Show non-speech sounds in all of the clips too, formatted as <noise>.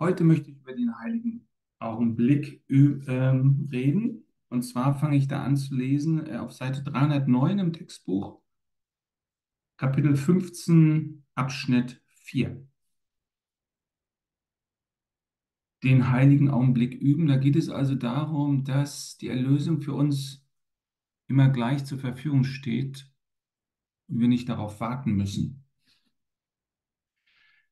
Heute möchte ich über den heiligen Augenblick ähm, reden. Und zwar fange ich da an zu lesen äh, auf Seite 309 im Textbuch, Kapitel 15, Abschnitt 4. Den heiligen Augenblick üben. Da geht es also darum, dass die Erlösung für uns immer gleich zur Verfügung steht und wir nicht darauf warten müssen.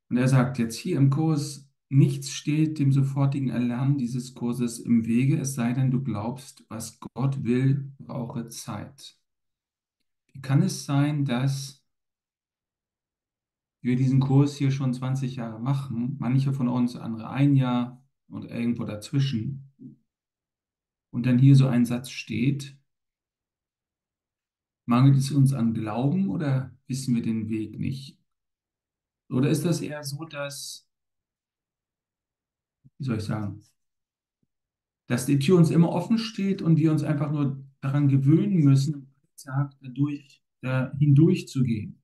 Und er sagt jetzt hier im Kurs, nichts steht dem sofortigen Erlernen dieses Kurses im Wege, es sei denn, du glaubst, was Gott will, brauche Zeit. Wie kann es sein, dass wir diesen Kurs hier schon 20 Jahre machen, manche von uns, andere ein Jahr und irgendwo dazwischen, und dann hier so ein Satz steht, mangelt es uns an Glauben oder wissen wir den Weg nicht? Oder ist das eher so, dass, wie soll ich sagen, dass die Tür uns immer offen steht und wir uns einfach nur daran gewöhnen müssen, dadurch, da hindurch zu gehen?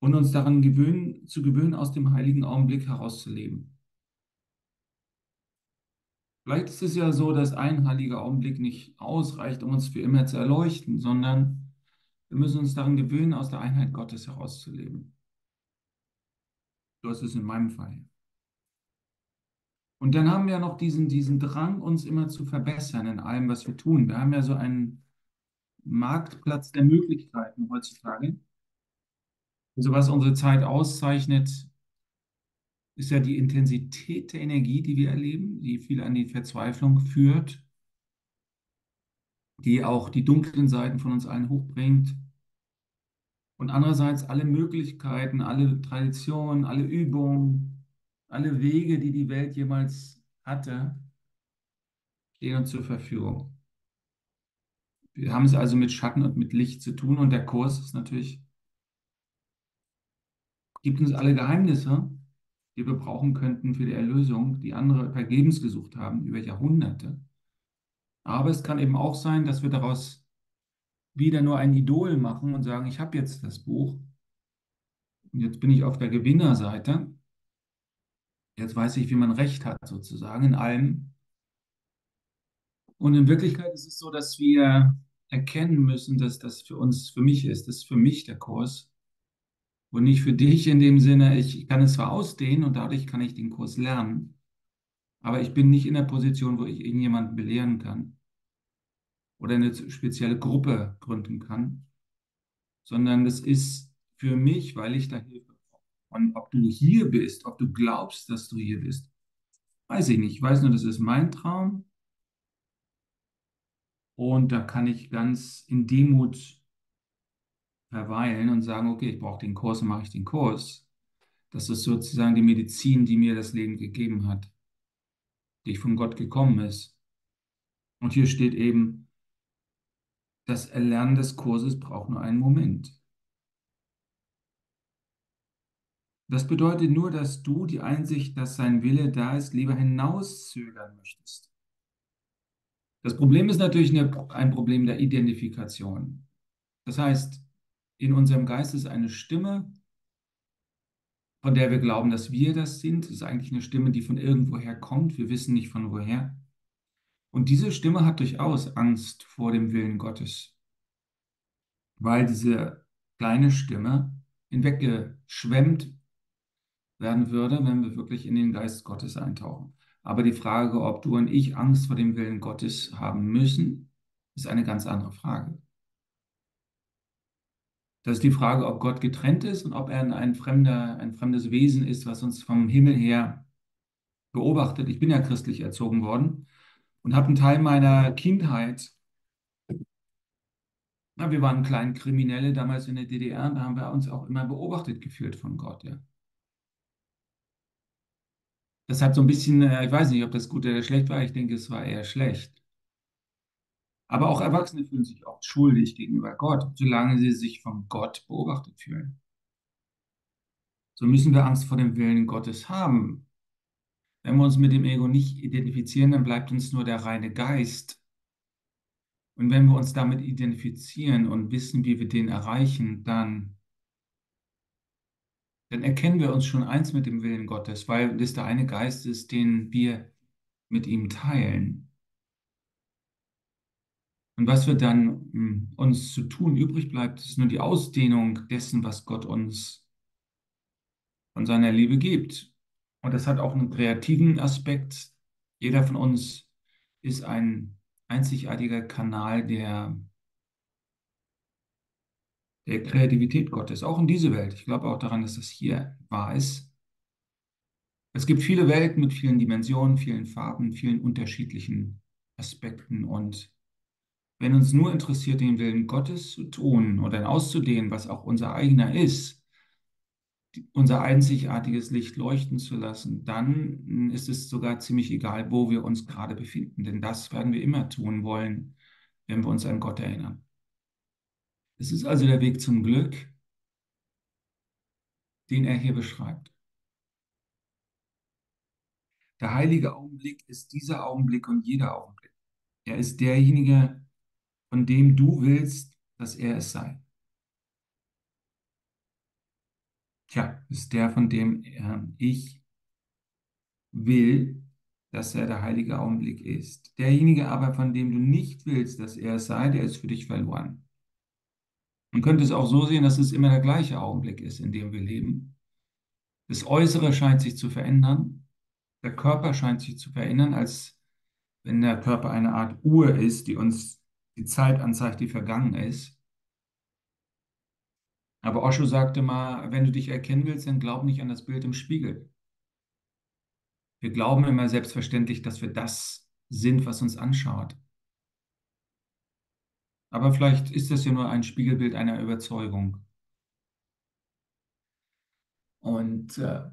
Und uns daran gewöhnen, zu gewöhnen, aus dem heiligen Augenblick herauszuleben. Vielleicht ist es ja so, dass ein heiliger Augenblick nicht ausreicht, um uns für immer zu erleuchten, sondern wir müssen uns daran gewöhnen, aus der Einheit Gottes herauszuleben. So ist es in meinem Fall. Und dann haben wir noch diesen, diesen Drang, uns immer zu verbessern in allem, was wir tun. Wir haben ja so einen Marktplatz der Möglichkeiten heutzutage. Also was unsere Zeit auszeichnet, ist ja die Intensität der Energie, die wir erleben, die viel an die Verzweiflung führt, die auch die dunklen Seiten von uns allen hochbringt. Und andererseits alle Möglichkeiten, alle Traditionen, alle Übungen, alle Wege, die die Welt jemals hatte, stehen uns zur Verfügung. Wir haben es also mit Schatten und mit Licht zu tun und der Kurs ist natürlich, gibt uns alle Geheimnisse, die wir brauchen könnten für die Erlösung, die andere vergebens gesucht haben über Jahrhunderte. Aber es kann eben auch sein, dass wir daraus wieder nur ein Idol machen und sagen, ich habe jetzt das Buch und jetzt bin ich auf der Gewinnerseite. Jetzt weiß ich, wie man recht hat, sozusagen in allem. Und in Wirklichkeit ist es so, dass wir erkennen müssen, dass das für uns, für mich ist, das ist für mich der Kurs und nicht für dich in dem Sinne, ich kann es zwar ausdehnen und dadurch kann ich den Kurs lernen, aber ich bin nicht in der Position, wo ich irgendjemanden belehren kann oder eine spezielle Gruppe gründen kann, sondern das ist für mich, weil ich da Hilfe. Und ob du hier bist, ob du glaubst, dass du hier bist, weiß ich nicht. Ich weiß nur, das ist mein Traum. Und da kann ich ganz in Demut verweilen und sagen, okay, ich brauche den Kurs und mache ich den Kurs. Das ist sozusagen die Medizin, die mir das Leben gegeben hat, die von Gott gekommen ist. Und hier steht eben, das Erlernen des Kurses braucht nur einen Moment. Das bedeutet nur, dass du die Einsicht, dass sein Wille da ist, lieber hinauszögern möchtest. Das Problem ist natürlich ein Problem der Identifikation. Das heißt, in unserem Geist ist eine Stimme, von der wir glauben, dass wir das sind. Das ist eigentlich eine Stimme, die von irgendwoher kommt. Wir wissen nicht von woher. Und diese Stimme hat durchaus Angst vor dem Willen Gottes, weil diese kleine Stimme hinweggeschwemmt werden würde, wenn wir wirklich in den Geist Gottes eintauchen. Aber die Frage, ob du und ich Angst vor dem Willen Gottes haben müssen, ist eine ganz andere Frage. Das ist die Frage, ob Gott getrennt ist und ob er ein, fremder, ein fremdes Wesen ist, was uns vom Himmel her beobachtet. Ich bin ja christlich erzogen worden und habe einen Teil meiner Kindheit, na, wir waren kleine Kriminelle damals in der DDR und da haben wir uns auch immer beobachtet gefühlt von Gott, ja. Das hat so ein bisschen, äh, ich weiß nicht, ob das gut oder schlecht war, ich denke, es war eher schlecht. Aber auch Erwachsene fühlen sich oft schuldig gegenüber Gott, solange sie sich von Gott beobachtet fühlen. So müssen wir Angst vor dem Willen Gottes haben. Wenn wir uns mit dem Ego nicht identifizieren, dann bleibt uns nur der reine Geist. Und wenn wir uns damit identifizieren und wissen, wie wir den erreichen, dann dann erkennen wir uns schon eins mit dem Willen Gottes, weil das der eine Geist ist, den wir mit ihm teilen. Und was wir dann hm, uns zu tun übrig bleibt, ist nur die Ausdehnung dessen, was Gott uns von seiner Liebe gibt. Und das hat auch einen kreativen Aspekt. Jeder von uns ist ein einzigartiger Kanal der, der Kreativität Gottes, auch in diese Welt. Ich glaube auch daran, dass das hier wahr ist. Es gibt viele Welten mit vielen Dimensionen, vielen Farben, vielen unterschiedlichen Aspekten. Und wenn uns nur interessiert, den Willen Gottes zu tun oder auszudehnen, was auch unser eigener ist, unser einzigartiges Licht leuchten zu lassen, dann ist es sogar ziemlich egal, wo wir uns gerade befinden. Denn das werden wir immer tun wollen, wenn wir uns an Gott erinnern. Es ist also der Weg zum Glück, den er hier beschreibt. Der heilige Augenblick ist dieser Augenblick und jeder Augenblick. Er ist derjenige, von dem du willst, dass er es sei. Tja, ist der, von dem äh, ich will, dass er der heilige Augenblick ist. Derjenige aber, von dem du nicht willst, dass er es sei, der ist für dich verloren. Man könnte es auch so sehen, dass es immer der gleiche Augenblick ist, in dem wir leben. Das Äußere scheint sich zu verändern. Der Körper scheint sich zu verändern, als wenn der Körper eine Art Uhr ist, die uns die Zeit anzeigt, die vergangen ist. Aber Osho sagte mal, wenn du dich erkennen willst, dann glaub nicht an das Bild im Spiegel. Wir glauben immer selbstverständlich, dass wir das sind, was uns anschaut. Aber vielleicht ist das ja nur ein Spiegelbild einer Überzeugung. Und äh,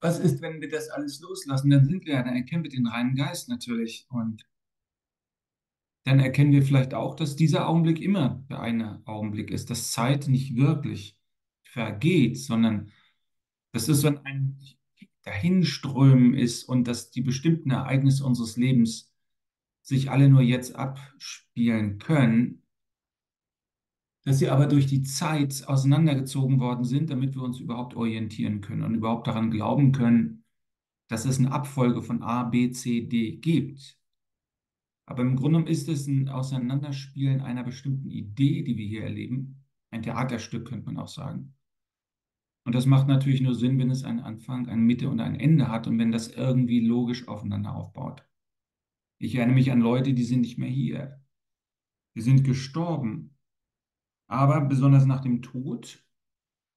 was ist, wenn wir das alles loslassen? Dann sind wir ja, dann erkennen wir den reinen Geist natürlich. Und dann erkennen wir vielleicht auch, dass dieser Augenblick immer der eine Augenblick ist, dass Zeit nicht wirklich vergeht, sondern dass es so ein Dahinströmen ist und dass die bestimmten Ereignisse unseres Lebens sich alle nur jetzt abspielen können, dass sie aber durch die Zeit auseinandergezogen worden sind, damit wir uns überhaupt orientieren können und überhaupt daran glauben können, dass es eine Abfolge von A, B, C, D gibt. Aber im Grunde ist es ein Auseinanderspielen einer bestimmten Idee, die wir hier erleben. Ein Theaterstück könnte man auch sagen. Und das macht natürlich nur Sinn, wenn es einen Anfang, eine Mitte und ein Ende hat und wenn das irgendwie logisch aufeinander aufbaut. Ich erinnere mich an Leute, die sind nicht mehr hier. Die sind gestorben. Aber besonders nach dem Tod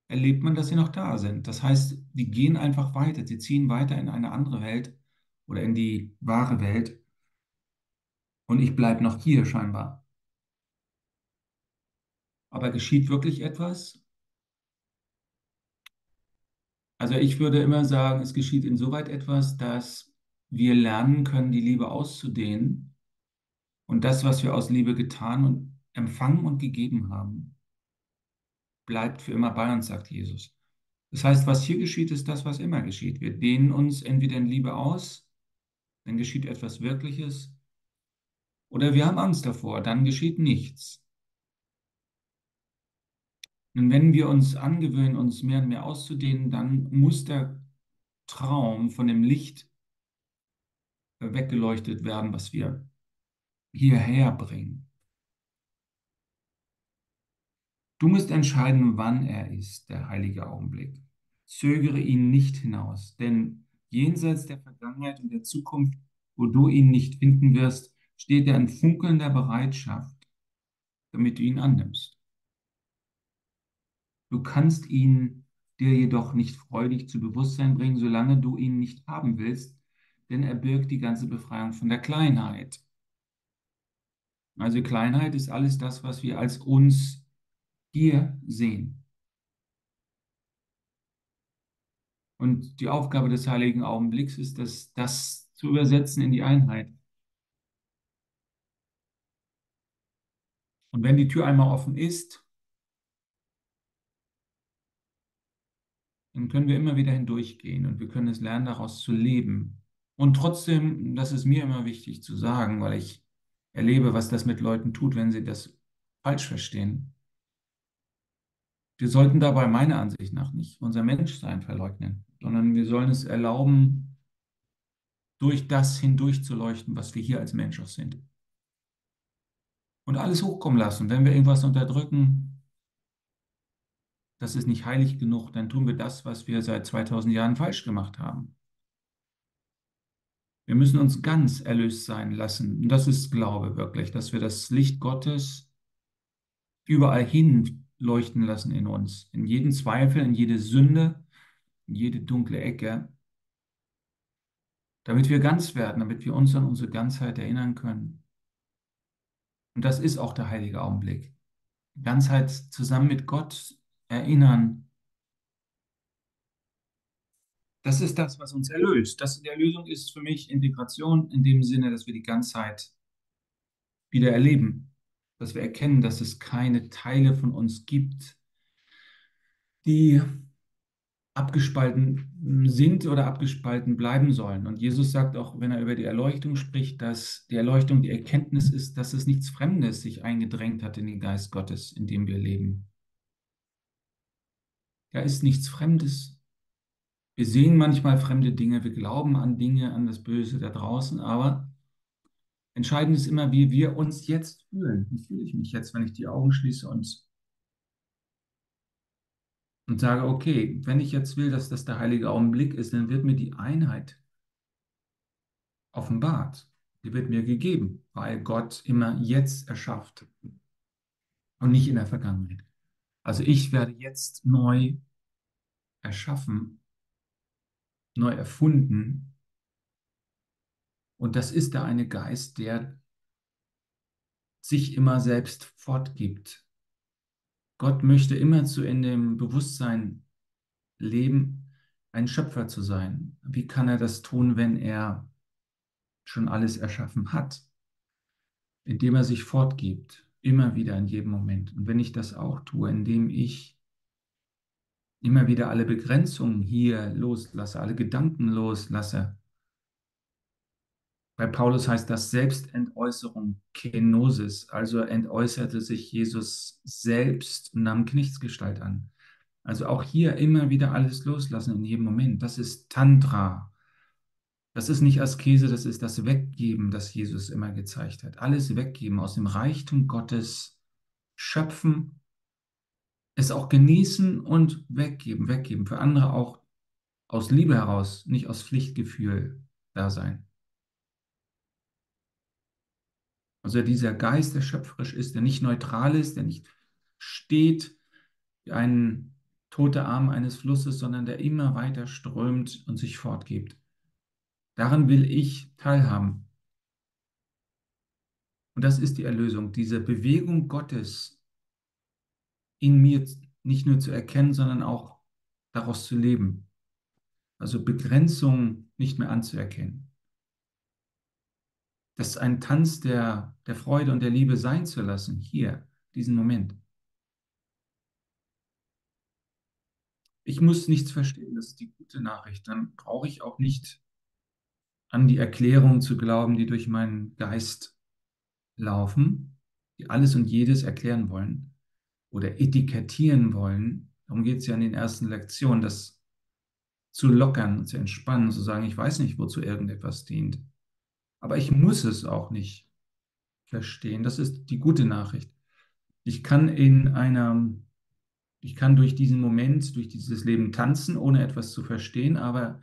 erlebt man, dass sie noch da sind. Das heißt, die gehen einfach weiter. Sie ziehen weiter in eine andere Welt oder in die wahre Welt und ich bleibe noch hier scheinbar. Aber geschieht wirklich etwas? Also ich würde immer sagen, es geschieht insoweit etwas, dass wir lernen können, die Liebe auszudehnen und das, was wir aus Liebe getan und empfangen und gegeben haben, bleibt für immer bei uns, sagt Jesus. Das heißt, was hier geschieht, ist das, was immer geschieht. Wir dehnen uns entweder in Liebe aus, dann geschieht etwas Wirkliches, oder wir haben Angst davor, dann geschieht nichts. Und wenn wir uns angewöhnen, uns mehr und mehr auszudehnen, dann muss der Traum von dem Licht weggeleuchtet werden, was wir hierher bringen. Du musst entscheiden, wann er ist, der heilige Augenblick. Zögere ihn nicht hinaus, denn jenseits der Vergangenheit und der Zukunft, wo du ihn nicht finden wirst, steht er in funkelnder Bereitschaft, damit du ihn annimmst. Du kannst ihn dir jedoch nicht freudig zu Bewusstsein bringen, solange du ihn nicht haben willst, denn er birgt die ganze Befreiung von der Kleinheit. Also Kleinheit ist alles das, was wir als uns hier sehen. Und die Aufgabe des heiligen Augenblicks ist es, das zu übersetzen in die Einheit. Und wenn die Tür einmal offen ist, dann können wir immer wieder hindurchgehen und wir können es lernen, daraus zu leben. Und trotzdem, das ist mir immer wichtig zu sagen, weil ich erlebe, was das mit Leuten tut, wenn sie das falsch verstehen. Wir sollten dabei meiner Ansicht nach nicht unser Menschsein verleugnen, sondern wir sollen es erlauben, durch das hindurch zu leuchten, was wir hier als Mensch auch sind. Und alles hochkommen lassen. Wenn wir irgendwas unterdrücken, das ist nicht heilig genug, dann tun wir das, was wir seit 2000 Jahren falsch gemacht haben. Wir müssen uns ganz erlöst sein lassen. Und das ist Glaube wirklich, dass wir das Licht Gottes überall hin leuchten lassen in uns. In jeden Zweifel, in jede Sünde, in jede dunkle Ecke. Damit wir ganz werden, damit wir uns an unsere Ganzheit erinnern können. Und das ist auch der heilige Augenblick. Ganzheit zusammen mit Gott erinnern. Das ist das, was uns erlöst. Das, die Erlösung ist für mich Integration in dem Sinne, dass wir die Ganzheit wieder erleben. Dass wir erkennen, dass es keine Teile von uns gibt, die abgespalten sind oder abgespalten bleiben sollen. Und Jesus sagt auch, wenn er über die Erleuchtung spricht, dass die Erleuchtung die Erkenntnis ist, dass es nichts Fremdes sich eingedrängt hat in den Geist Gottes, in dem wir leben. Da ist nichts Fremdes. Wir sehen manchmal fremde Dinge, wir glauben an Dinge, an das Böse da draußen, aber entscheidend ist immer, wie wir uns jetzt fühlen. Wie fühle ich mich jetzt, wenn ich die Augen schließe und und sage, okay, wenn ich jetzt will, dass das der heilige Augenblick ist, dann wird mir die Einheit offenbart. Die wird mir gegeben, weil Gott immer jetzt erschafft und nicht in der Vergangenheit. Also ich werde jetzt neu erschaffen, neu erfunden. Und das ist der eine Geist, der sich immer selbst fortgibt, Gott möchte immer zu in dem Bewusstsein leben, ein Schöpfer zu sein. Wie kann er das tun, wenn er schon alles erschaffen hat? Indem er sich fortgibt, immer wieder in jedem Moment. Und wenn ich das auch tue, indem ich immer wieder alle Begrenzungen hier loslasse, alle Gedanken loslasse, bei Paulus heißt das Selbstentäußerung, Kenosis, also entäußerte sich Jesus selbst und nahm Knechtsgestalt an. Also auch hier immer wieder alles loslassen in jedem Moment. Das ist Tantra. Das ist nicht Askese, das ist das Weggeben, das Jesus immer gezeigt hat. Alles weggeben, aus dem Reichtum Gottes schöpfen, es auch genießen und weggeben, weggeben. Für andere auch aus Liebe heraus, nicht aus Pflichtgefühl da sein. Also dieser Geist, der schöpferisch ist, der nicht neutral ist, der nicht steht wie ein toter Arm eines Flusses, sondern der immer weiter strömt und sich fortgibt. Daran will ich teilhaben. Und das ist die Erlösung, diese Bewegung Gottes in mir nicht nur zu erkennen, sondern auch daraus zu leben. Also Begrenzung nicht mehr anzuerkennen das ein Tanz der, der Freude und der Liebe sein zu lassen, hier, diesen Moment. Ich muss nichts verstehen, das ist die gute Nachricht. Dann brauche ich auch nicht an die Erklärungen zu glauben, die durch meinen Geist laufen, die alles und jedes erklären wollen oder etikettieren wollen. Darum geht es ja in den ersten Lektionen, das zu lockern, zu entspannen, zu sagen, ich weiß nicht, wozu irgendetwas dient. Aber ich muss es auch nicht verstehen. Das ist die gute Nachricht. Ich kann in einer, ich kann durch diesen Moment, durch dieses Leben tanzen, ohne etwas zu verstehen, aber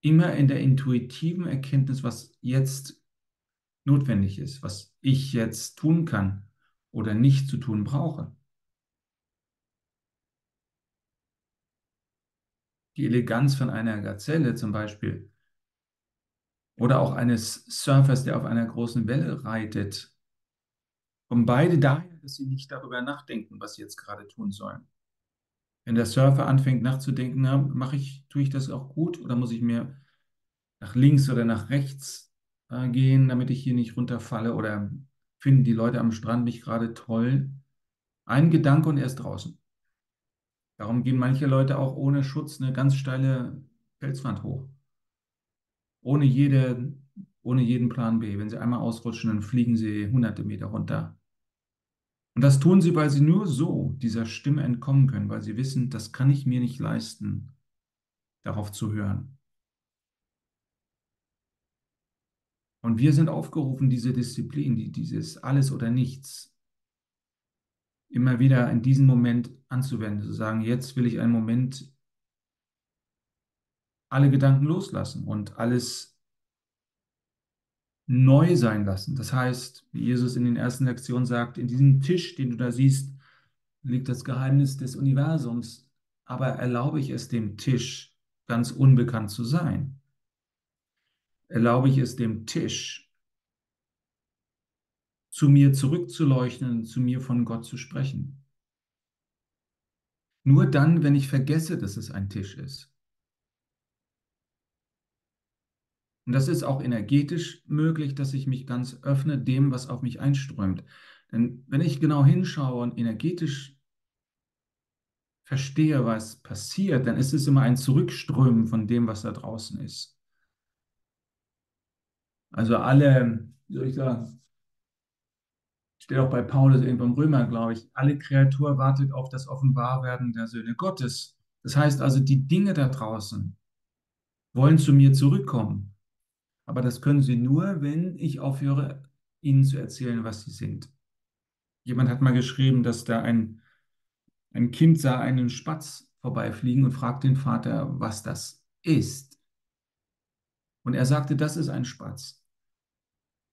immer in der intuitiven Erkenntnis, was jetzt notwendig ist, was ich jetzt tun kann oder nicht zu tun brauche. Die Eleganz von einer Gazelle zum Beispiel oder auch eines Surfers, der auf einer großen Welle reitet. Kommen beide daher, dass sie nicht darüber nachdenken, was sie jetzt gerade tun sollen. Wenn der Surfer anfängt nachzudenken, na, mache ich, tue ich das auch gut oder muss ich mir nach links oder nach rechts äh, gehen, damit ich hier nicht runterfalle oder finden die Leute am Strand mich gerade toll? Ein Gedanke und er ist draußen. Darum gehen manche Leute auch ohne Schutz eine ganz steile Felswand hoch ohne, jede, ohne jeden Plan B. Wenn sie einmal ausrutschen, dann fliegen sie hunderte Meter runter. Und das tun sie, weil sie nur so dieser Stimme entkommen können, weil sie wissen, das kann ich mir nicht leisten, darauf zu hören. Und wir sind aufgerufen, diese Disziplin, die, dieses Alles oder Nichts, immer wieder in diesem Moment anzuwenden, zu sagen, jetzt will ich einen Moment alle Gedanken loslassen und alles neu sein lassen. Das heißt, wie Jesus in den ersten Lektionen sagt, in diesem Tisch, den du da siehst, liegt das Geheimnis des Universums. Aber erlaube ich es dem Tisch ganz unbekannt zu sein? Erlaube ich es dem Tisch zu mir zurückzuleuchten, zu mir von Gott zu sprechen? Nur dann, wenn ich vergesse, dass es ein Tisch ist. Und das ist auch energetisch möglich, dass ich mich ganz öffne dem, was auf mich einströmt. Denn wenn ich genau hinschaue und energetisch verstehe, was passiert, dann ist es immer ein Zurückströmen von dem, was da draußen ist. Also alle, wie soll ich sagen, steht auch bei Paulus beim Römer, glaube ich, alle Kreatur wartet auf das Offenbarwerden der Söhne Gottes. Das heißt also, die Dinge da draußen wollen zu mir zurückkommen. Aber das können sie nur, wenn ich aufhöre, ihnen zu erzählen, was sie sind. Jemand hat mal geschrieben, dass da ein, ein Kind sah einen Spatz vorbeifliegen und fragte den Vater, was das ist. Und er sagte, das ist ein Spatz.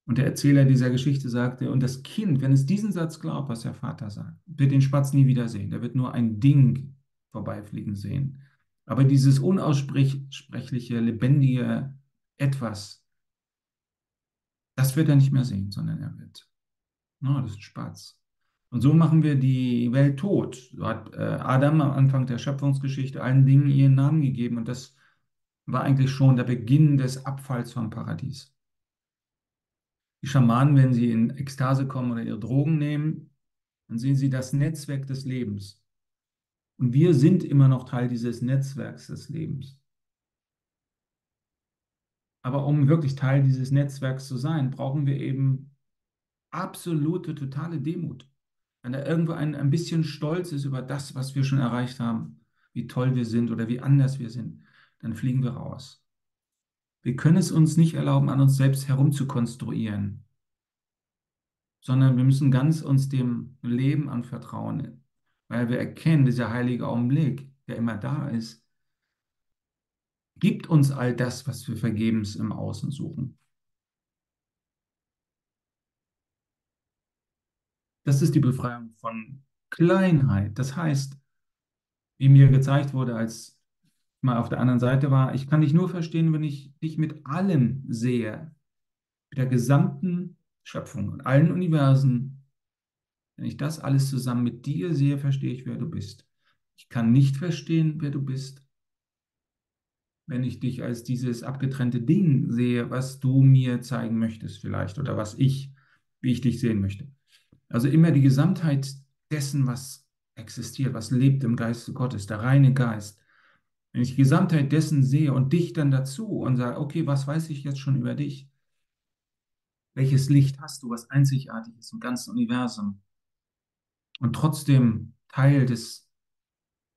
Und der Erzähler dieser Geschichte sagte, und das Kind, wenn es diesen Satz glaubt, was der Vater sagt, wird den Spatz nie wieder sehen. Der wird nur ein Ding vorbeifliegen sehen. Aber dieses unaussprechliche, lebendige Etwas, das wird er nicht mehr sehen, sondern er wird. Oh, das ist Spatz. Und so machen wir die Welt tot. So hat äh, Adam am Anfang der Schöpfungsgeschichte allen Dingen ihren Namen gegeben und das war eigentlich schon der Beginn des Abfalls vom Paradies. Die Schamanen, wenn sie in Ekstase kommen oder ihre Drogen nehmen, dann sehen sie das Netzwerk des Lebens. Und wir sind immer noch Teil dieses Netzwerks des Lebens. Aber um wirklich Teil dieses Netzwerks zu sein, brauchen wir eben absolute, totale Demut. Wenn da irgendwo ein, ein bisschen Stolz ist über das, was wir schon erreicht haben, wie toll wir sind oder wie anders wir sind, dann fliegen wir raus. Wir können es uns nicht erlauben, an uns selbst herumzukonstruieren, sondern wir müssen ganz uns dem Leben anvertrauen, weil wir erkennen, dieser heilige Augenblick, der immer da ist, gibt uns all das, was wir vergebens im Außen suchen. Das ist die Befreiung von Kleinheit. Das heißt, wie mir gezeigt wurde, als mal auf der anderen Seite war, ich kann dich nur verstehen, wenn ich dich mit allem sehe, mit der gesamten Schöpfung und allen Universen. Wenn ich das alles zusammen mit dir sehe, verstehe ich, wer du bist. Ich kann nicht verstehen, wer du bist, wenn ich dich als dieses abgetrennte Ding sehe, was du mir zeigen möchtest vielleicht oder was ich, wie ich dich sehen möchte. Also immer die Gesamtheit dessen, was existiert, was lebt im Geiste Gottes, der reine Geist. Wenn ich die Gesamtheit dessen sehe und dich dann dazu und sage, okay, was weiß ich jetzt schon über dich? Welches Licht hast du, was einzigartig ist im ganzen Universum? Und trotzdem Teil des,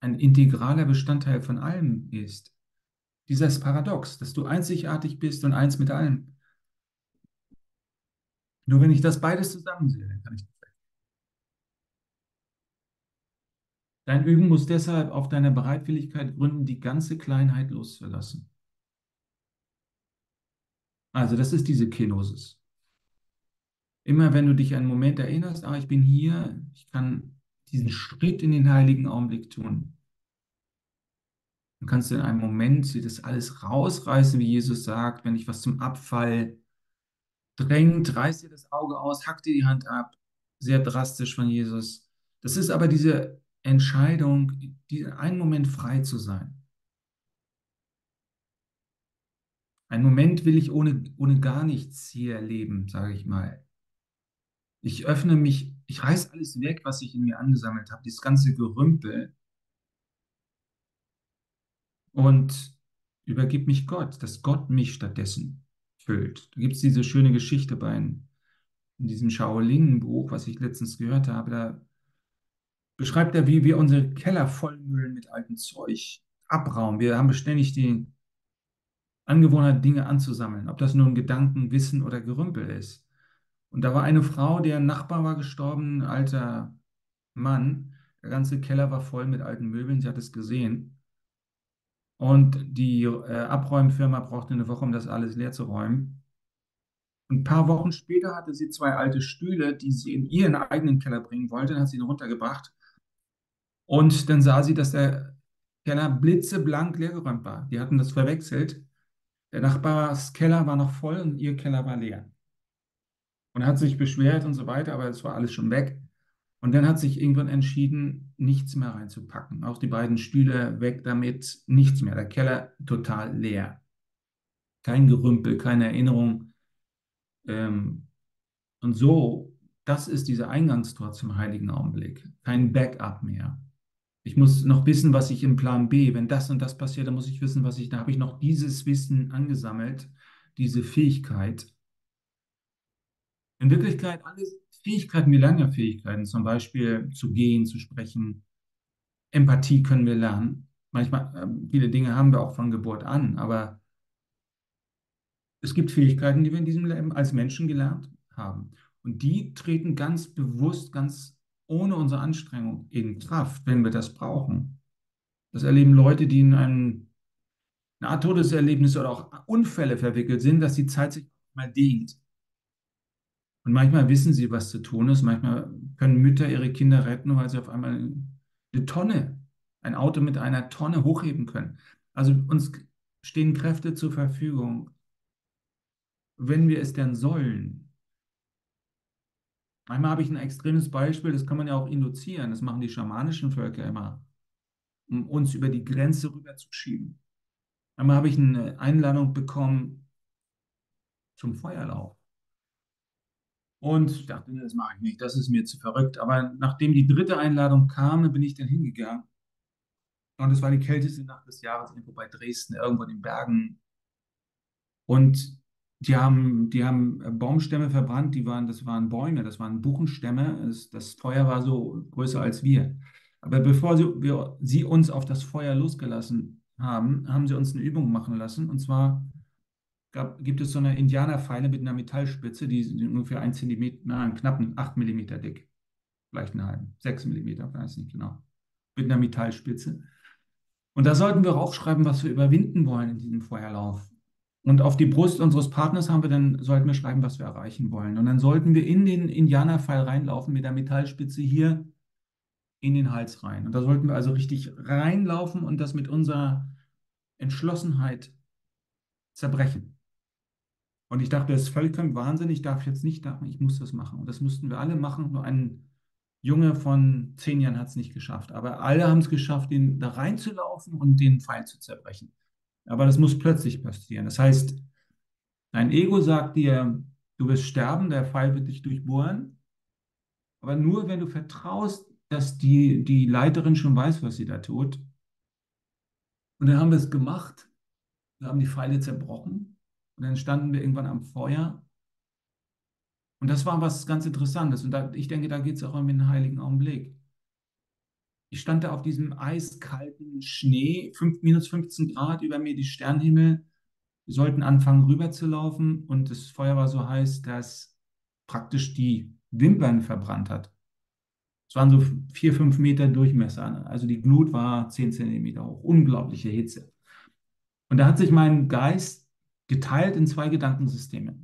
ein integraler Bestandteil von allem ist dieses Paradox, dass du einzigartig bist und eins mit allem. Nur wenn ich das beides zusammensehe, dann kann ich das weg. Dein Üben muss deshalb auf deiner Bereitwilligkeit gründen, die ganze Kleinheit loszulassen. Also das ist diese Kenosis. Immer wenn du dich an einen Moment erinnerst, ah, ich bin hier, ich kann diesen Schritt in den heiligen Augenblick tun, dann kannst du in einem Moment das alles rausreißen, wie Jesus sagt, wenn dich was zum Abfall drängt, reiß dir das Auge aus, hack dir die Hand ab. Sehr drastisch von Jesus. Das ist aber diese Entscheidung, die, einen Moment frei zu sein. Ein Moment will ich ohne, ohne gar nichts hier erleben, sage ich mal. Ich öffne mich, ich reiß alles weg, was ich in mir angesammelt habe, dieses ganze Gerümpel und übergib mich Gott, dass Gott mich stattdessen füllt. Da gibt es diese schöne Geschichte bei in diesem Shaolin-Buch, was ich letztens gehört habe. Da beschreibt er, wie wir unsere Keller vollmüllen mit altem Zeug, Abraum. Wir haben ständig die Angewohnheit, Dinge anzusammeln, ob das nun Gedanken, Wissen oder Gerümpel ist. Und da war eine Frau, deren Nachbar war gestorben, ein alter Mann. Der ganze Keller war voll mit alten Möbeln. Sie hat es gesehen. Und die äh, Abräumfirma brauchte eine Woche, um das alles leer zu räumen. ein paar Wochen später hatte sie zwei alte Stühle, die sie in ihren eigenen Keller bringen wollte. Dann hat sie ihn runtergebracht. Und dann sah sie, dass der Keller blitzeblank leergeräumt war. Die hatten das verwechselt. Der Nachbars Keller war noch voll und ihr Keller war leer. Und hat sich beschwert und so weiter, aber es war alles schon weg. Und dann hat sich irgendwann entschieden, nichts mehr reinzupacken. Auch die beiden Stühle weg damit, nichts mehr. Der Keller total leer. Kein Gerümpel, keine Erinnerung. Ähm, und so, das ist dieser Eingangstor zum heiligen Augenblick. Kein Backup mehr. Ich muss noch wissen, was ich im Plan B, wenn das und das passiert, dann muss ich wissen, was ich, da habe ich noch dieses Wissen angesammelt, diese Fähigkeit. In Wirklichkeit, alle Fähigkeiten, wir lernen ja Fähigkeiten, zum Beispiel zu gehen, zu sprechen. Empathie können wir lernen. Manchmal, äh, viele Dinge haben wir auch von Geburt an, aber es gibt Fähigkeiten, die wir in diesem Leben als Menschen gelernt haben. Und die treten ganz bewusst, ganz ohne unsere Anstrengung in Kraft, wenn wir das brauchen. Das erleben Leute, die in einem Nahtodeserlebnis oder auch Unfälle verwickelt sind, dass die Zeit sich mal dehnt. Und manchmal wissen sie, was zu tun ist. Manchmal können Mütter ihre Kinder retten, weil sie auf einmal eine Tonne, ein Auto mit einer Tonne hochheben können. Also uns stehen Kräfte zur Verfügung, wenn wir es denn sollen. Manchmal habe ich ein extremes Beispiel, das kann man ja auch induzieren. Das machen die schamanischen Völker immer, um uns über die Grenze rüberzuschieben. Einmal habe ich eine Einladung bekommen zum Feuerlauf. Und ich dachte, das mache ich nicht, das ist mir zu verrückt. Aber nachdem die dritte Einladung kam, bin ich dann hingegangen. Und es war die kälteste Nacht des Jahres irgendwo bei Dresden, irgendwo in den Bergen. Und die haben, die haben Baumstämme verbrannt, die waren, das waren Bäume, das waren Buchenstämme. Es, das Feuer war so größer als wir. Aber bevor sie, wir, sie uns auf das Feuer losgelassen haben, haben sie uns eine Übung machen lassen. Und zwar gab, gibt es so eine Indianerpfeile mit einer Metallspitze, die sind ungefähr ein Zentimeter, na, einen knappen 8 Millimeter dick. Vielleicht einen halben, 6 Millimeter, weiß nicht genau. Mit einer Metallspitze. Und da sollten wir aufschreiben, was wir überwinden wollen in diesem Feuerlauf. Und auf die Brust unseres Partners haben wir dann, sollten wir schreiben, was wir erreichen wollen. Und dann sollten wir in den Indianerpfeil reinlaufen mit der Metallspitze hier in den Hals rein. Und da sollten wir also richtig reinlaufen und das mit unserer Entschlossenheit zerbrechen. Und ich dachte, das ist völlig Wahnsinn, ich darf jetzt nicht machen, ich muss das machen. Und das mussten wir alle machen. Nur ein Junge von zehn Jahren hat es nicht geschafft. Aber alle haben es geschafft, den da reinzulaufen und den Pfeil zu zerbrechen. Aber das muss plötzlich passieren. Das heißt, dein Ego sagt dir, du wirst sterben, der Pfeil wird dich durchbohren. Aber nur wenn du vertraust, dass die, die Leiterin schon weiß, was sie da tut. Und dann haben wir es gemacht. Wir haben die Pfeile zerbrochen. Und dann standen wir irgendwann am Feuer. Und das war was ganz Interessantes. Und da, ich denke, da geht es auch um den heiligen Augenblick. Ich stand da auf diesem eiskalten Schnee, 5, minus 15 Grad über mir, die Sternenhimmel. Wir sollten anfangen rüber zu laufen und das Feuer war so heiß, dass praktisch die Wimpern verbrannt hat. Es waren so 4, 5 Meter Durchmesser. Also die Glut war 10 Zentimeter hoch. Unglaubliche Hitze. Und da hat sich mein Geist geteilt in zwei Gedankensysteme.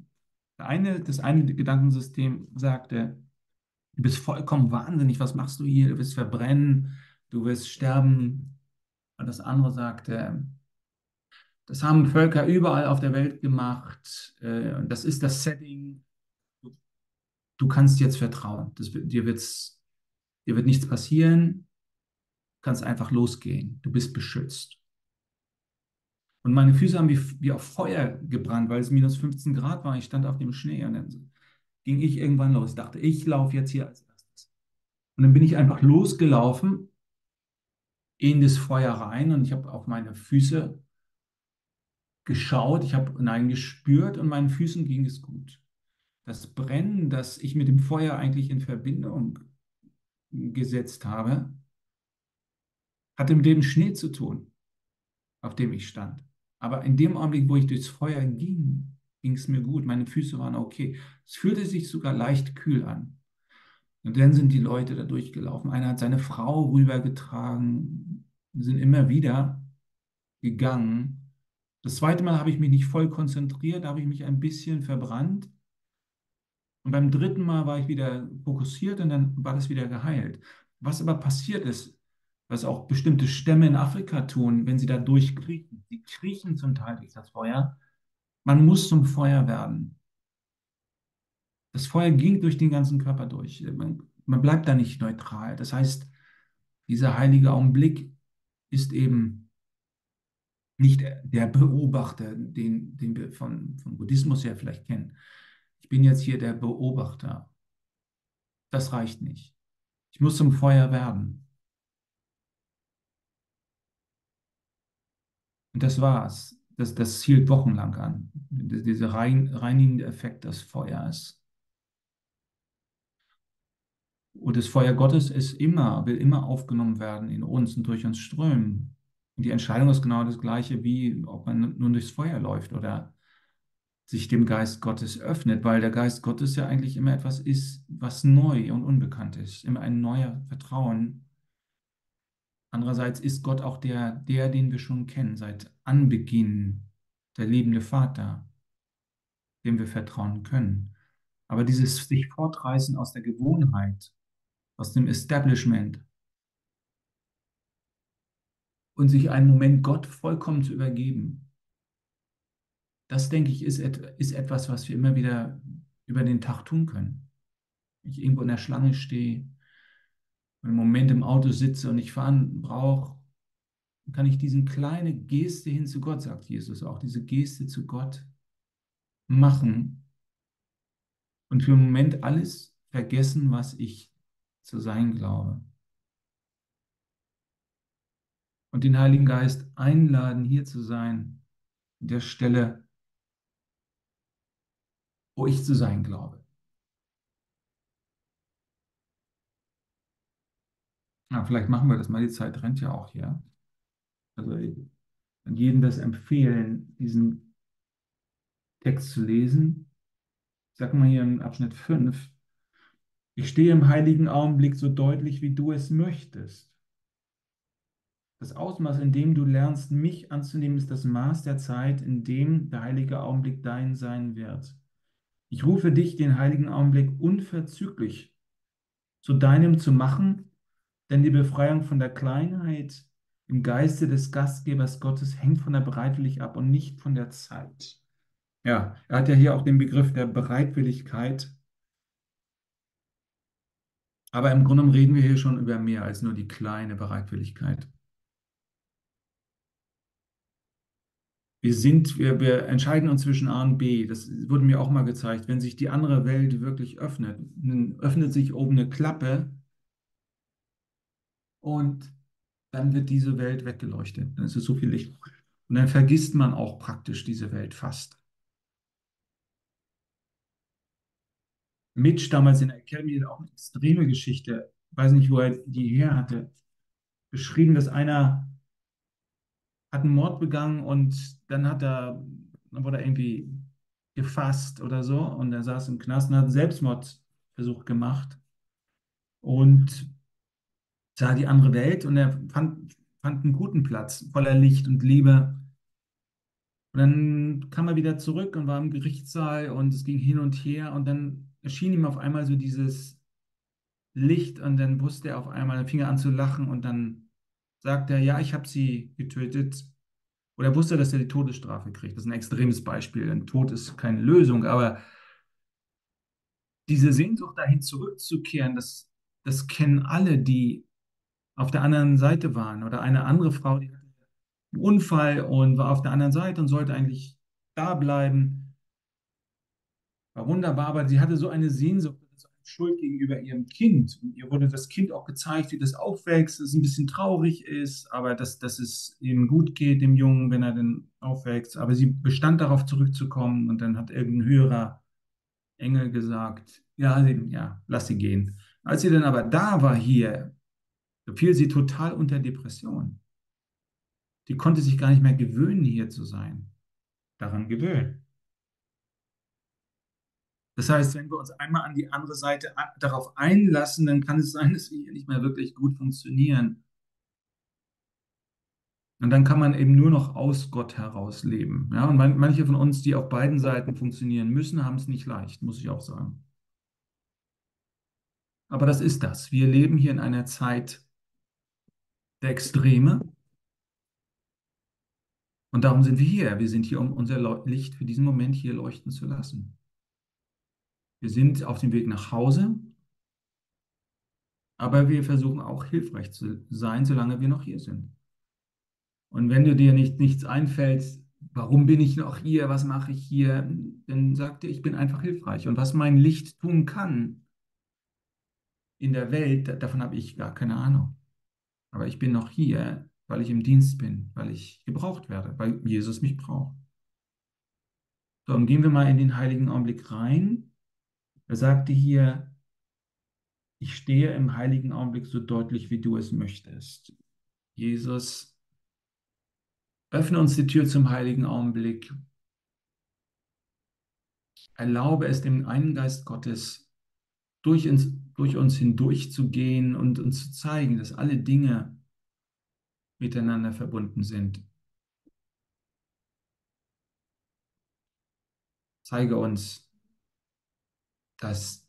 Eine, das eine Gedankensystem sagte, Du bist vollkommen wahnsinnig. Was machst du hier? Du wirst verbrennen. Du wirst sterben. Und das andere sagte, das haben Völker überall auf der Welt gemacht. Äh, das ist das Setting. Du kannst jetzt vertrauen. Das, dir, wird's, dir wird nichts passieren. Du kannst einfach losgehen. Du bist beschützt. Und meine Füße haben wie, wie auf Feuer gebrannt, weil es minus 15 Grad war. Ich stand auf dem Schnee. Und dann ging ich irgendwann los. Ich dachte, ich laufe jetzt hier als erstes. Und dann bin ich einfach losgelaufen in das Feuer rein und ich habe auf meine Füße geschaut, ich habe hinein gespürt und meinen Füßen ging es gut. Das Brennen, das ich mit dem Feuer eigentlich in Verbindung gesetzt habe, hatte mit dem Schnee zu tun, auf dem ich stand. Aber in dem Augenblick, wo ich durchs Feuer ging, ging es mir gut. Meine Füße waren okay. Es fühlte sich sogar leicht kühl an. Und dann sind die Leute da durchgelaufen. Einer hat seine Frau rübergetragen, sind immer wieder gegangen. Das zweite Mal habe ich mich nicht voll konzentriert, da habe ich mich ein bisschen verbrannt. Und beim dritten Mal war ich wieder fokussiert und dann war das wieder geheilt. Was aber passiert ist, was auch bestimmte Stämme in Afrika tun, wenn sie da durchkriechen. Sie kriechen zum Teil durch das Feuer. Man muss zum Feuer werden. Das Feuer ging durch den ganzen Körper durch. Man, man bleibt da nicht neutral. Das heißt, dieser heilige Augenblick ist eben nicht der Beobachter, den, den wir von, von Buddhismus her vielleicht kennen. Ich bin jetzt hier der Beobachter. Das reicht nicht. Ich muss zum Feuer werden. Und das war's. Das, das hielt wochenlang an. Dieser rein, reinigende Effekt des Feuers. Und das Feuer Gottes ist immer, will immer aufgenommen werden in uns und durch uns strömen. Und die Entscheidung ist genau das gleiche, wie ob man nun durchs Feuer läuft oder sich dem Geist Gottes öffnet, weil der Geist Gottes ja eigentlich immer etwas ist, was neu und unbekannt ist, immer ein neuer Vertrauen. Andererseits ist Gott auch der, der, den wir schon kennen, seit Anbeginn, der liebende Vater, dem wir vertrauen können. Aber dieses sich fortreißen aus der Gewohnheit, aus dem Establishment und sich einen Moment Gott vollkommen zu übergeben, das denke ich, ist, ist etwas, was wir immer wieder über den Tag tun können. Wenn ich irgendwo in der Schlange stehe, im Moment im Auto sitze und ich fahren brauche, kann ich diese kleine Geste hin zu Gott, sagt Jesus auch, diese Geste zu Gott machen und für einen Moment alles vergessen, was ich zu sein glaube. Und den Heiligen Geist einladen, hier zu sein, an der Stelle, wo ich zu sein glaube. Ja, vielleicht machen wir das mal, die Zeit rennt ja auch hier. Also kann jedem das empfehlen, diesen Text zu lesen. Ich sage mal hier in Abschnitt 5. Ich stehe im heiligen Augenblick so deutlich, wie du es möchtest. Das Ausmaß, in dem du lernst, mich anzunehmen, ist das Maß der Zeit, in dem der heilige Augenblick dein sein wird. Ich rufe dich, den heiligen Augenblick, unverzüglich zu deinem zu machen, denn die Befreiung von der Kleinheit im Geiste des Gastgebers Gottes hängt von der Bereitwilligkeit ab und nicht von der Zeit. Ja, er hat ja hier auch den Begriff der Bereitwilligkeit. Aber im Grunde reden wir hier schon über mehr als nur die kleine Bereitwilligkeit. wir sind, wir, wir entscheiden uns zwischen A und B. Das wurde mir auch mal gezeigt. Wenn sich die andere Welt wirklich öffnet, öffnet sich oben eine Klappe und dann wird diese Welt weggeleuchtet. Dann ist es so viel Licht. Und dann vergisst man auch praktisch diese Welt fast. Mitch damals in der Academy hat auch eine extreme Geschichte, ich weiß nicht, wo er die her hatte, beschrieben, dass einer hat einen Mord begangen und dann hat er, dann wurde er irgendwie gefasst oder so und er saß im Knast und hat einen Selbstmordversuch gemacht und sah die andere Welt und er fand, fand einen guten Platz voller Licht und Liebe. Und dann kam er wieder zurück und war im Gerichtssaal und es ging hin und her und dann erschien ihm auf einmal so dieses Licht und dann wusste er auf einmal, dann fing er an zu lachen und dann sagt er, ja, ich habe sie getötet. Oder er wusste, dass er die Todesstrafe kriegt. Das ist ein extremes Beispiel. Ein Tod ist keine Lösung, aber diese Sehnsucht dahin zurückzukehren, das, das kennen alle, die auf der anderen Seite waren. Oder eine andere Frau, die hatte einen Unfall und war auf der anderen Seite und sollte eigentlich da bleiben. War wunderbar, aber sie hatte so eine Sehnsucht Schuld gegenüber ihrem Kind. Und ihr wurde das Kind auch gezeigt, wie das aufwächst, dass es ein bisschen traurig ist, aber dass, dass es ihm gut geht, dem Jungen, wenn er denn aufwächst. Aber sie bestand darauf zurückzukommen und dann hat irgendein höherer Engel gesagt, ja, ja, lass sie gehen. Als sie dann aber da war hier, fiel sie total unter Depression. Die konnte sich gar nicht mehr gewöhnen, hier zu sein. Daran gewöhnen. Das heißt, wenn wir uns einmal an die andere Seite darauf einlassen, dann kann es sein, <laughs> dass wir hier nicht mehr wirklich gut funktionieren. Und dann kann man eben nur noch aus Gott heraus leben. Ja, und manche von uns, die auf beiden Seiten funktionieren müssen, haben es nicht leicht, muss ich auch sagen. Aber das ist das. Wir leben hier in einer Zeit der Extreme. Und darum sind wir hier. Wir sind hier, um unser Licht für diesen Moment hier leuchten zu lassen. Wir sind auf dem Weg nach Hause, aber wir versuchen auch hilfreich zu sein, solange wir noch hier sind. Und wenn du dir nicht, nichts einfällt, warum bin ich noch hier, was mache ich hier, dann sag dir, ich bin einfach hilfreich. Und was mein Licht tun kann in der Welt, davon habe ich gar keine Ahnung. Aber ich bin noch hier, weil ich im Dienst bin, weil ich gebraucht werde, weil Jesus mich braucht. So, und gehen wir mal in den heiligen Augenblick rein. Er sagte hier, ich stehe im heiligen Augenblick so deutlich, wie du es möchtest. Jesus, öffne uns die Tür zum heiligen Augenblick. Erlaube es dem einen Geist Gottes, durch uns, durch uns hindurch zu gehen und uns zu zeigen, dass alle Dinge miteinander verbunden sind. Zeige uns, dass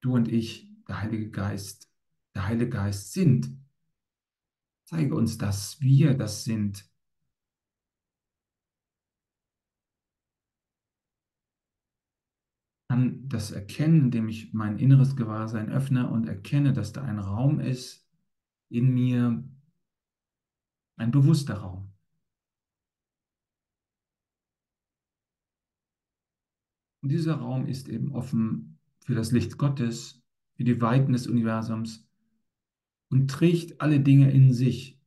du und ich, der Heilige Geist, der Heilige Geist sind. Zeige uns, dass wir das sind. Kann das erkennen, indem ich mein inneres Gewahrsein öffne und erkenne, dass da ein Raum ist in mir, ein bewusster Raum. Und dieser Raum ist eben offen für das Licht Gottes, für die Weiten des Universums und trägt alle Dinge in sich.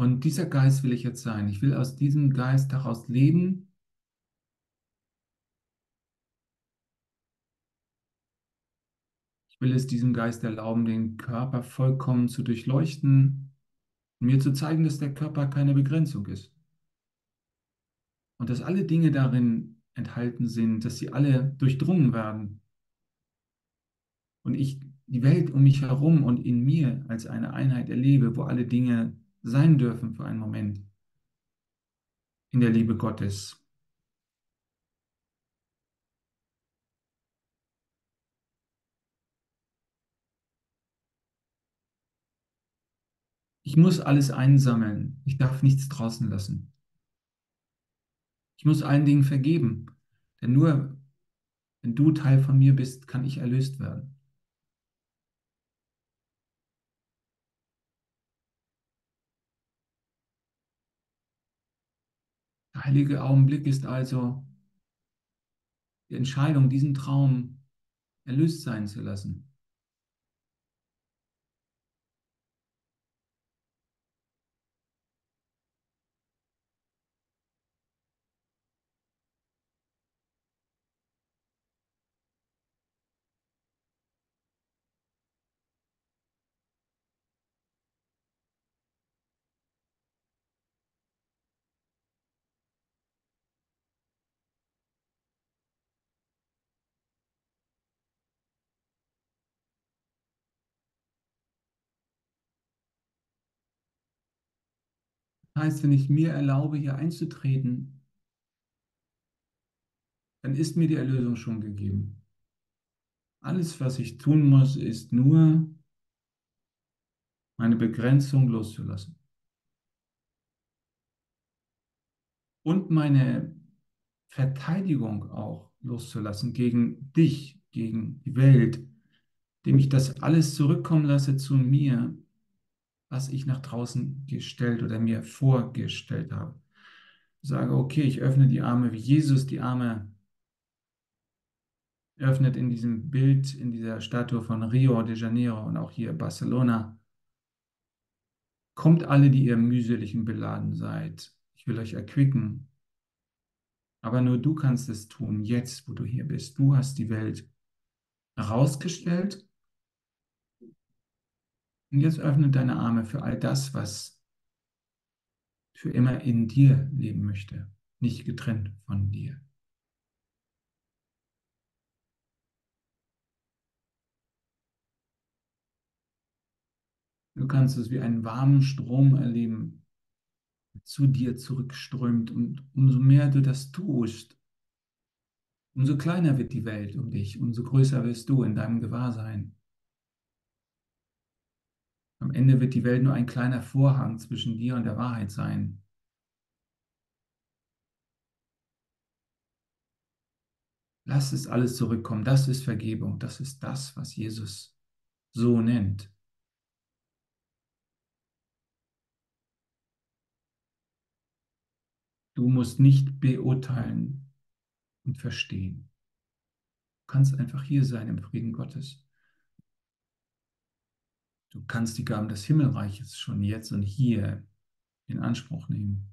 Und dieser Geist will ich jetzt sein. Ich will aus diesem Geist daraus leben will es diesem Geist erlauben, den Körper vollkommen zu durchleuchten und mir zu zeigen, dass der Körper keine Begrenzung ist. Und dass alle Dinge darin enthalten sind, dass sie alle durchdrungen werden. Und ich die Welt um mich herum und in mir als eine Einheit erlebe, wo alle Dinge sein dürfen für einen Moment. In der Liebe Gottes. Ich muss alles einsammeln. Ich darf nichts draußen lassen. Ich muss allen Dingen vergeben. Denn nur wenn du Teil von mir bist, kann ich erlöst werden. Der heilige Augenblick ist also die Entscheidung, diesen Traum erlöst sein zu lassen. Heißt, wenn ich mir erlaube, hier einzutreten, dann ist mir die Erlösung schon gegeben. Alles, was ich tun muss, ist nur meine Begrenzung loszulassen. Und meine Verteidigung auch loszulassen gegen dich, gegen die Welt, indem ich das alles zurückkommen lasse zu mir was ich nach draußen gestellt oder mir vorgestellt habe. Sage, okay, ich öffne die Arme, wie Jesus die Arme öffnet in diesem Bild, in dieser Statue von Rio de Janeiro und auch hier Barcelona. Kommt alle, die ihr mühselig und beladen seid. Ich will euch erquicken. Aber nur du kannst es tun, jetzt, wo du hier bist. Du hast die Welt herausgestellt. Und jetzt öffne deine Arme für all das, was für immer in dir leben möchte, nicht getrennt von dir. Du kannst es wie einen warmen Strom erleben, der zu dir zurückströmt. Und umso mehr du das tust, umso kleiner wird die Welt um dich, umso größer wirst du in deinem Gewahrsein. Am Ende wird die Welt nur ein kleiner Vorhang zwischen dir und der Wahrheit sein. Lass es alles zurückkommen. Das ist Vergebung. Das ist das, was Jesus so nennt. Du musst nicht beurteilen und verstehen. Du kannst einfach hier sein im Frieden Gottes. Du kannst die Gaben des Himmelreiches schon jetzt und hier in Anspruch nehmen.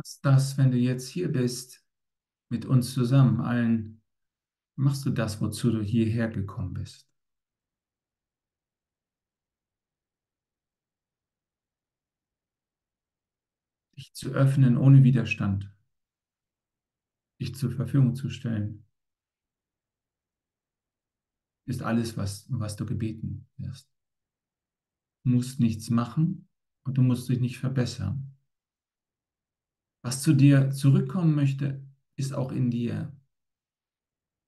Machst das, wenn du jetzt hier bist, mit uns zusammen, allen, machst du das, wozu du hierher gekommen bist. Dich zu öffnen ohne Widerstand, dich zur Verfügung zu stellen, ist alles, was, was du gebeten wirst. Du musst nichts machen und du musst dich nicht verbessern. Was zu dir zurückkommen möchte, ist auch in dir.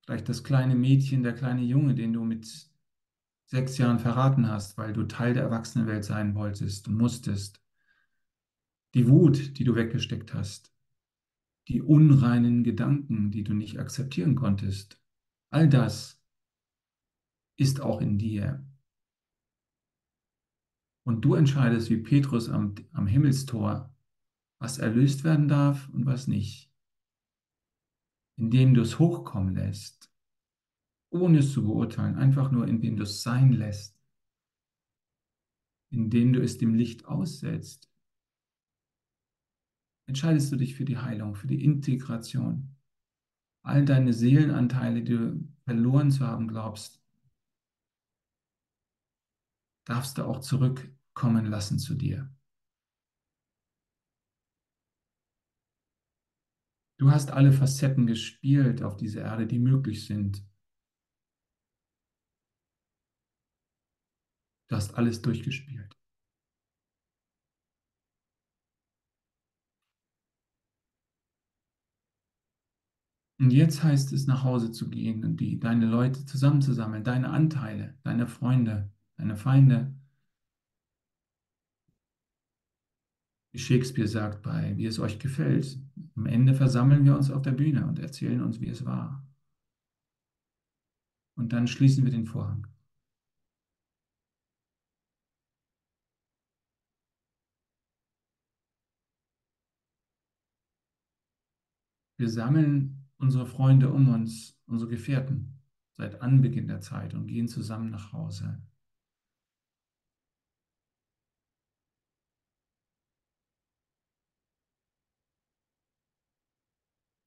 Vielleicht das kleine Mädchen, der kleine Junge, den du mit sechs Jahren verraten hast, weil du Teil der Erwachsenenwelt sein wolltest und musstest. Die Wut, die du weggesteckt hast. Die unreinen Gedanken, die du nicht akzeptieren konntest. All das ist auch in dir. Und du entscheidest wie Petrus am, am Himmelstor, was erlöst werden darf und was nicht. Indem du es hochkommen lässt, ohne es zu beurteilen, einfach nur indem du es sein lässt, indem du es dem Licht aussetzt, entscheidest du dich für die Heilung, für die Integration. All deine Seelenanteile, die du verloren zu haben glaubst, darfst du auch zurückkommen lassen zu dir. Du hast alle Facetten gespielt auf dieser Erde, die möglich sind. Du hast alles durchgespielt. Und jetzt heißt es, nach Hause zu gehen und die, deine Leute zusammenzusammeln, deine Anteile, deine Freunde, deine Feinde, wie Shakespeare sagt, bei Wie es euch gefällt. Am Ende versammeln wir uns auf der Bühne und erzählen uns, wie es war. Und dann schließen wir den Vorhang. Wir sammeln unsere Freunde um uns, unsere Gefährten seit Anbeginn der Zeit und gehen zusammen nach Hause.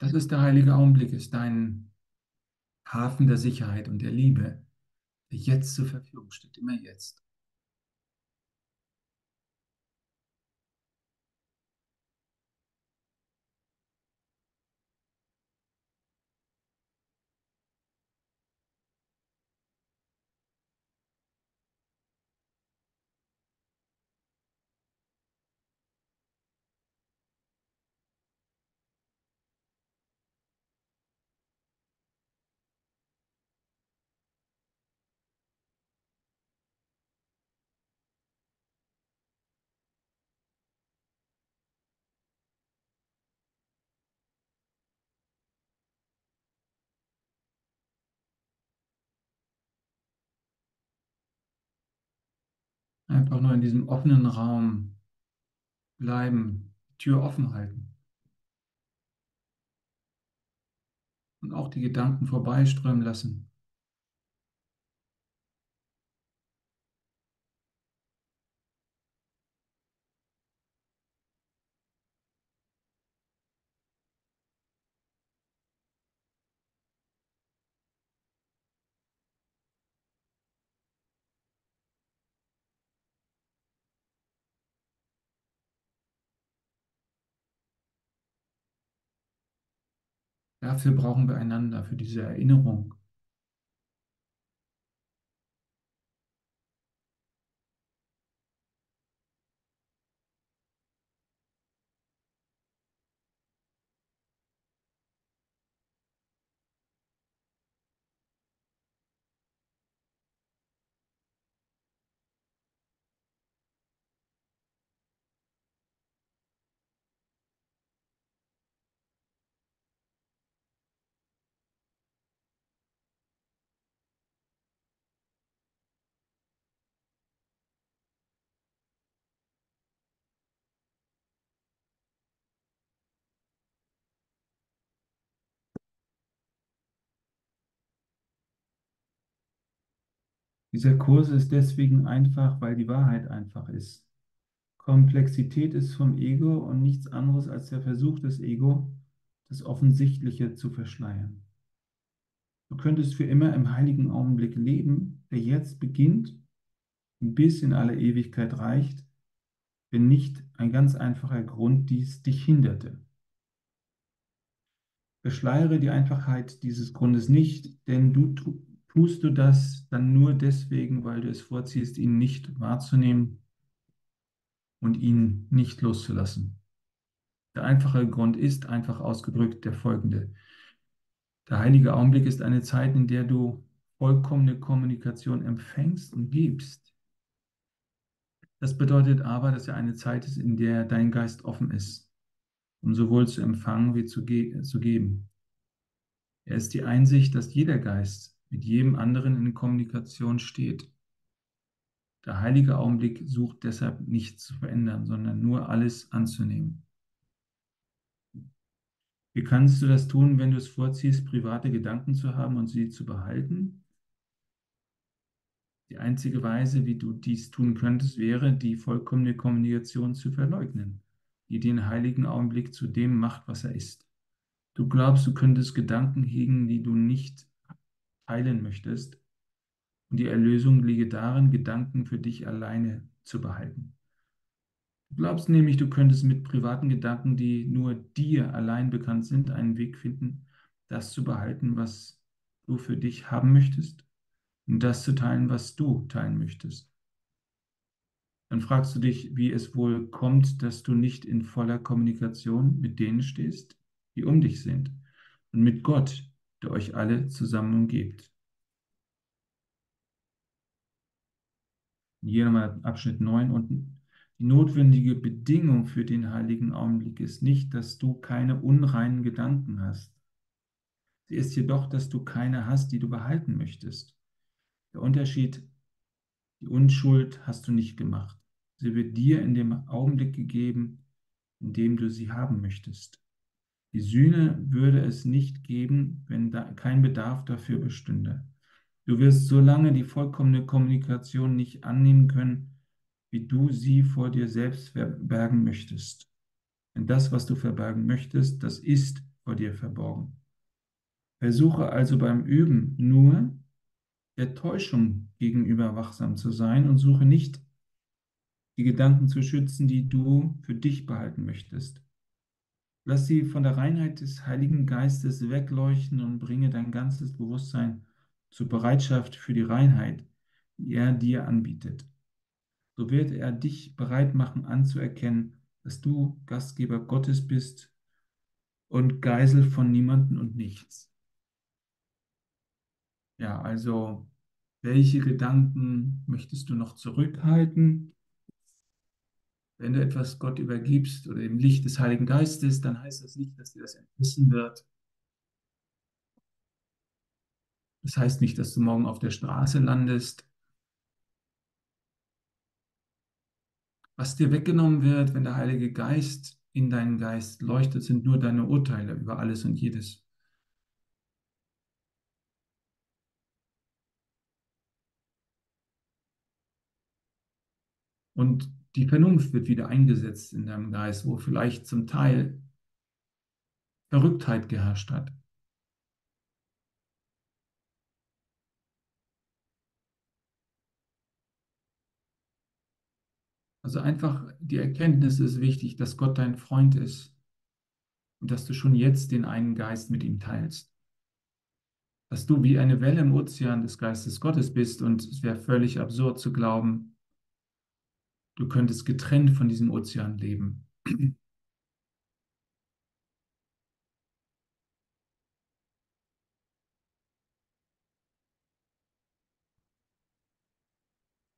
Das ist der heilige Augenblick, ist dein Hafen der Sicherheit und der Liebe, der jetzt zur Verfügung steht, immer jetzt. Einfach nur in diesem offenen Raum bleiben, Tür offen halten. Und auch die Gedanken vorbeiströmen lassen. Dafür brauchen wir einander, für diese Erinnerung. Dieser Kurs ist deswegen einfach, weil die Wahrheit einfach ist. Komplexität ist vom Ego und nichts anderes als der Versuch des Ego, das Offensichtliche zu verschleiern. Du könntest für immer im heiligen Augenblick leben, der jetzt beginnt und bis in alle Ewigkeit reicht, wenn nicht ein ganz einfacher Grund dies dich hinderte. Verschleiere die Einfachheit dieses Grundes nicht, denn du tust du das dann nur deswegen, weil du es vorziehst, ihn nicht wahrzunehmen und ihn nicht loszulassen. Der einfache Grund ist, einfach ausgedrückt, der folgende. Der heilige Augenblick ist eine Zeit, in der du vollkommene Kommunikation empfängst und gibst. Das bedeutet aber, dass er eine Zeit ist, in der dein Geist offen ist, um sowohl zu empfangen wie zu, ge zu geben. Er ist die Einsicht, dass jeder Geist mit jedem anderen in Kommunikation steht. Der heilige Augenblick sucht deshalb nichts zu verändern, sondern nur alles anzunehmen. Wie kannst du das tun, wenn du es vorziehst, private Gedanken zu haben und sie zu behalten? Die einzige Weise, wie du dies tun könntest, wäre, die vollkommene Kommunikation zu verleugnen, die den heiligen Augenblick zu dem macht, was er ist. Du glaubst, du könntest Gedanken hegen, die du nicht teilen möchtest, und die Erlösung liege darin, Gedanken für dich alleine zu behalten. Du glaubst nämlich, du könntest mit privaten Gedanken, die nur dir allein bekannt sind, einen Weg finden, das zu behalten, was du für dich haben möchtest und das zu teilen, was du teilen möchtest. Dann fragst du dich, wie es wohl kommt, dass du nicht in voller Kommunikation mit denen stehst, die um dich sind und mit Gott, der euch alle zusammen umgibt. Hier nochmal Abschnitt 9 unten. Die notwendige Bedingung für den heiligen Augenblick ist nicht, dass du keine unreinen Gedanken hast. Sie ist jedoch, dass du keine hast, die du behalten möchtest. Der Unterschied, die Unschuld hast du nicht gemacht. Sie wird dir in dem Augenblick gegeben, in dem du sie haben möchtest. Die Sühne würde es nicht geben, wenn da kein Bedarf dafür bestünde. Du wirst so lange die vollkommene Kommunikation nicht annehmen können, wie du sie vor dir selbst verbergen möchtest. Denn das, was du verbergen möchtest, das ist vor dir verborgen. Versuche also beim Üben nur der Täuschung gegenüber wachsam zu sein und suche nicht die Gedanken zu schützen, die du für dich behalten möchtest. Lass sie von der Reinheit des Heiligen Geistes wegleuchten und bringe dein ganzes Bewusstsein zur Bereitschaft für die Reinheit, die er dir anbietet. So wird er dich bereit machen anzuerkennen, dass du Gastgeber Gottes bist und Geisel von niemanden und nichts. Ja, also welche Gedanken möchtest du noch zurückhalten? Wenn du etwas Gott übergibst oder im Licht des Heiligen Geistes, dann heißt das nicht, dass dir das entrissen wird. Das heißt nicht, dass du morgen auf der Straße landest. Was dir weggenommen wird, wenn der Heilige Geist in deinen Geist leuchtet, sind nur deine Urteile über alles und jedes. Und die Vernunft wird wieder eingesetzt in deinem Geist, wo vielleicht zum Teil Verrücktheit geherrscht hat. Also einfach die Erkenntnis ist wichtig, dass Gott dein Freund ist und dass du schon jetzt den einen Geist mit ihm teilst. Dass du wie eine Welle im Ozean des Geistes Gottes bist und es wäre völlig absurd zu glauben, du könntest getrennt von diesem Ozean leben.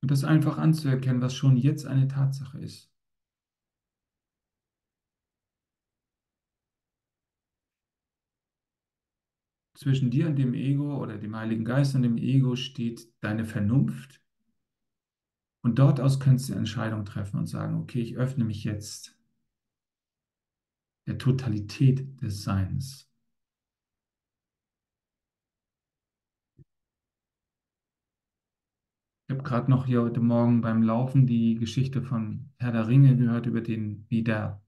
Und das einfach anzuerkennen, was schon jetzt eine Tatsache ist. Zwischen dir und dem Ego oder dem Heiligen Geist und dem Ego steht deine Vernunft. Und dort aus kannst du Entscheidungen treffen und sagen, okay, ich öffne mich jetzt der Totalität des Seins. Ich habe gerade noch hier heute Morgen beim Laufen die Geschichte von Herr der Ringe gehört, über den, wie der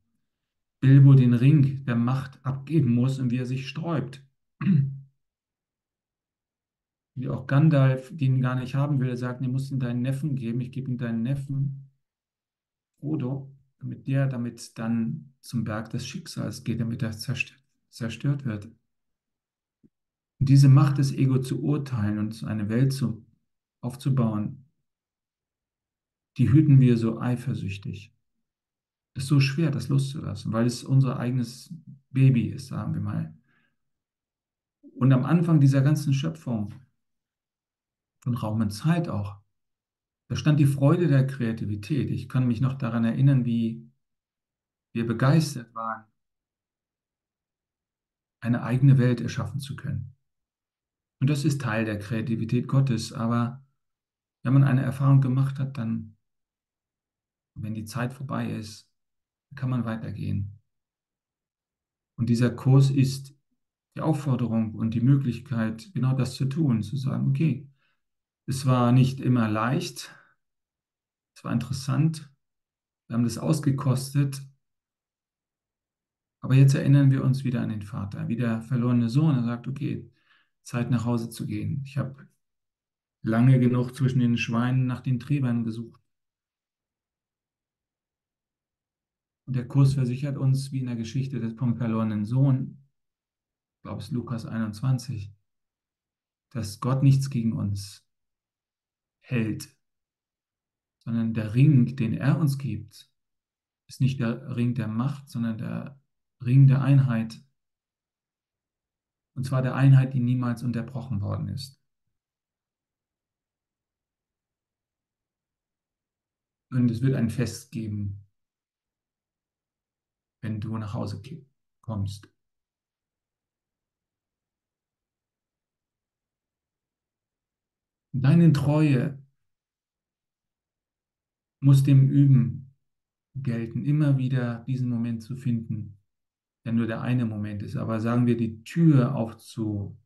Bilbo den Ring der Macht abgeben muss und wie er sich sträubt. Wie auch Gandalf den gar nicht haben will. Er sagt, du musst ihn deinen Neffen geben. Ich gebe ihm deinen Neffen, Frodo, damit der damit dann zum Berg des Schicksals geht, damit er zerstört, zerstört wird. Und diese Macht des Ego zu urteilen und eine Welt zu aufzubauen, die hüten wir so eifersüchtig. Es ist so schwer, das loszulassen, weil es unser eigenes Baby ist, sagen wir mal. Und am Anfang dieser ganzen Schöpfung, von Raum und Zeit auch, da stand die Freude der Kreativität. Ich kann mich noch daran erinnern, wie wir begeistert waren, eine eigene Welt erschaffen zu können. Und das ist Teil der Kreativität Gottes, aber wenn man eine Erfahrung gemacht hat, dann, wenn die Zeit vorbei ist, kann man weitergehen. Und dieser Kurs ist die Aufforderung und die Möglichkeit, genau das zu tun, zu sagen, okay, es war nicht immer leicht, es war interessant, wir haben das ausgekostet, aber jetzt erinnern wir uns wieder an den Vater, wie der verlorene Sohn. Er sagt, okay, Zeit nach Hause zu gehen. Ich habe lange genug zwischen den Schweinen nach den Trebern gesucht. Und der Kurs versichert uns, wie in der Geschichte des vom verlorenen Sohn, ich glaube es Lukas 21, dass Gott nichts gegen uns hält, sondern der Ring, den er uns gibt, ist nicht der Ring der Macht, sondern der Ring der Einheit. Und zwar der Einheit, die niemals unterbrochen worden ist. Und es wird ein Fest geben, wenn du nach Hause kommst. Deine Treue muss dem Üben gelten, immer wieder diesen Moment zu finden, der nur der eine Moment ist. Aber sagen wir, die Tür aufzu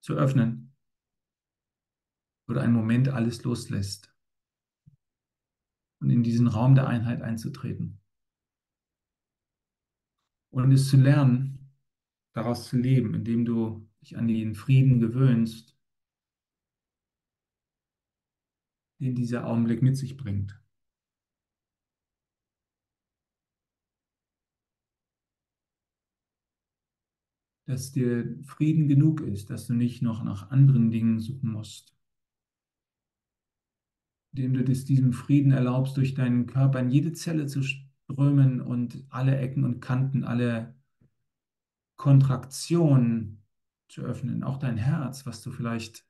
zu öffnen, oder ein Moment alles loslässt und in diesen Raum der Einheit einzutreten. Und es zu lernen, daraus zu leben, indem du dich an den Frieden gewöhnst, den dieser Augenblick mit sich bringt. Dass dir Frieden genug ist, dass du nicht noch nach anderen Dingen suchen musst indem du das, diesem Frieden erlaubst, durch deinen Körper in jede Zelle zu strömen und alle Ecken und Kanten, alle Kontraktionen zu öffnen, auch dein Herz, was du vielleicht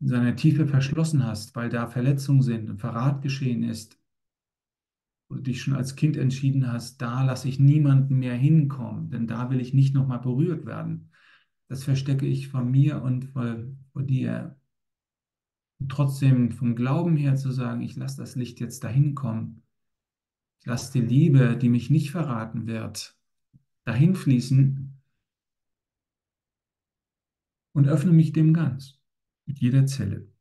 in seiner Tiefe verschlossen hast, weil da Verletzungen sind und Verrat geschehen ist, wo du dich schon als Kind entschieden hast, da lasse ich niemanden mehr hinkommen, denn da will ich nicht nochmal berührt werden. Das verstecke ich vor mir und vor, vor dir. Und trotzdem vom Glauben her zu sagen, ich lasse das Licht jetzt dahin kommen, ich lasse die Liebe, die mich nicht verraten wird, dahin fließen und öffne mich dem ganz mit jeder Zelle.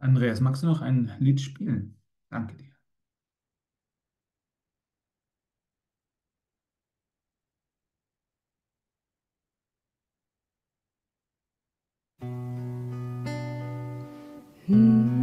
Andreas, magst du noch ein Lied spielen? Danke dir. Mm.